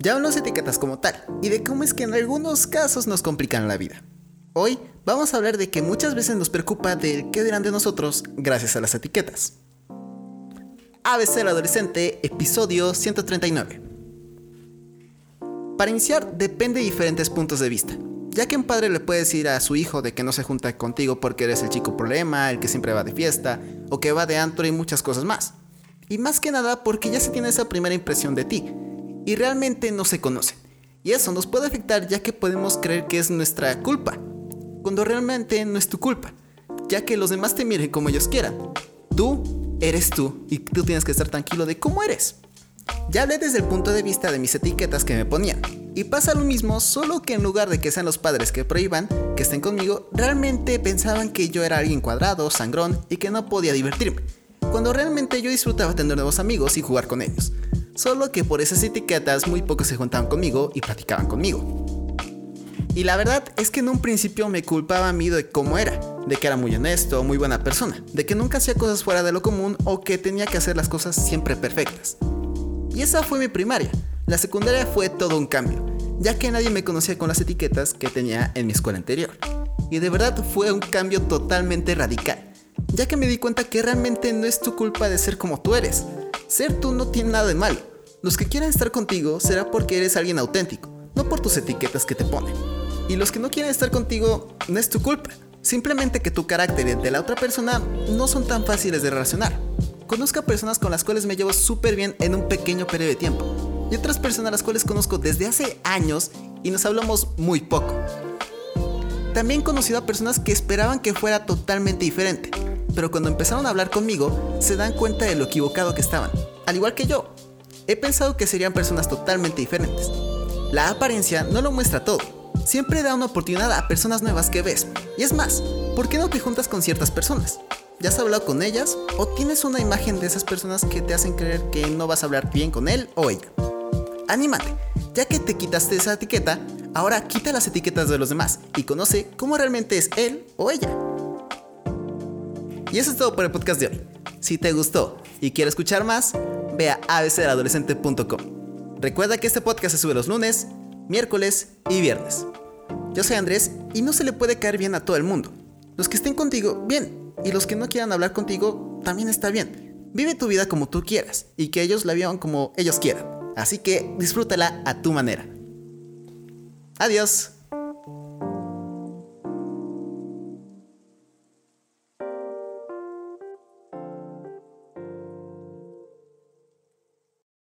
Ya hablamos de etiquetas como tal y de cómo es que en algunos casos nos complican la vida. Hoy vamos a hablar de que muchas veces nos preocupa de qué dirán de nosotros gracias a las etiquetas. ABC el adolescente, episodio 139. Para iniciar, depende de diferentes puntos de vista. Ya que un padre le puede decir a su hijo de que no se junta contigo porque eres el chico problema, el que siempre va de fiesta, o que va de antro y muchas cosas más. Y más que nada porque ya se tiene esa primera impresión de ti, y realmente no se conocen. Y eso nos puede afectar ya que podemos creer que es nuestra culpa, cuando realmente no es tu culpa, ya que los demás te miren como ellos quieran. Tú eres tú y tú tienes que estar tranquilo de cómo eres. Ya hablé desde el punto de vista de mis etiquetas que me ponían. Y pasa lo mismo, solo que en lugar de que sean los padres que prohíban que estén conmigo, realmente pensaban que yo era alguien cuadrado, sangrón y que no podía divertirme. Cuando realmente yo disfrutaba tener nuevos amigos y jugar con ellos. Solo que por esas etiquetas muy pocos se juntaban conmigo y platicaban conmigo. Y la verdad es que en un principio me culpaba a mí de cómo era, de que era muy honesto, muy buena persona, de que nunca hacía cosas fuera de lo común o que tenía que hacer las cosas siempre perfectas. Y esa fue mi primaria. La secundaria fue todo un cambio, ya que nadie me conocía con las etiquetas que tenía en mi escuela anterior. Y de verdad fue un cambio totalmente radical, ya que me di cuenta que realmente no es tu culpa de ser como tú eres. Ser tú no tiene nada de malo. Los que quieran estar contigo será porque eres alguien auténtico, no por tus etiquetas que te ponen. Y los que no quieren estar contigo no es tu culpa, simplemente que tu carácter y el de la otra persona no son tan fáciles de relacionar. Conozco a personas con las cuales me llevo súper bien en un pequeño periodo de tiempo. Y otras personas a las cuales conozco desde hace años y nos hablamos muy poco. También he conocido a personas que esperaban que fuera totalmente diferente, pero cuando empezaron a hablar conmigo se dan cuenta de lo equivocado que estaban, al igual que yo. He pensado que serían personas totalmente diferentes. La apariencia no lo muestra todo, siempre da una oportunidad a personas nuevas que ves. Y es más, ¿por qué no te juntas con ciertas personas? ¿Ya has hablado con ellas? ¿O tienes una imagen de esas personas que te hacen creer que no vas a hablar bien con él o ella? Anímate, ya que te quitaste esa etiqueta, ahora quita las etiquetas de los demás y conoce cómo realmente es él o ella. Y eso es todo por el podcast de hoy. Si te gustó y quieres escuchar más, ve a abcadolescente.com. Recuerda que este podcast se sube los lunes, miércoles y viernes. Yo soy Andrés y no se le puede caer bien a todo el mundo. Los que estén contigo, bien, y los que no quieran hablar contigo, también está bien. Vive tu vida como tú quieras y que ellos la vivan como ellos quieran. Así que disfrútala a tu manera. Adiós.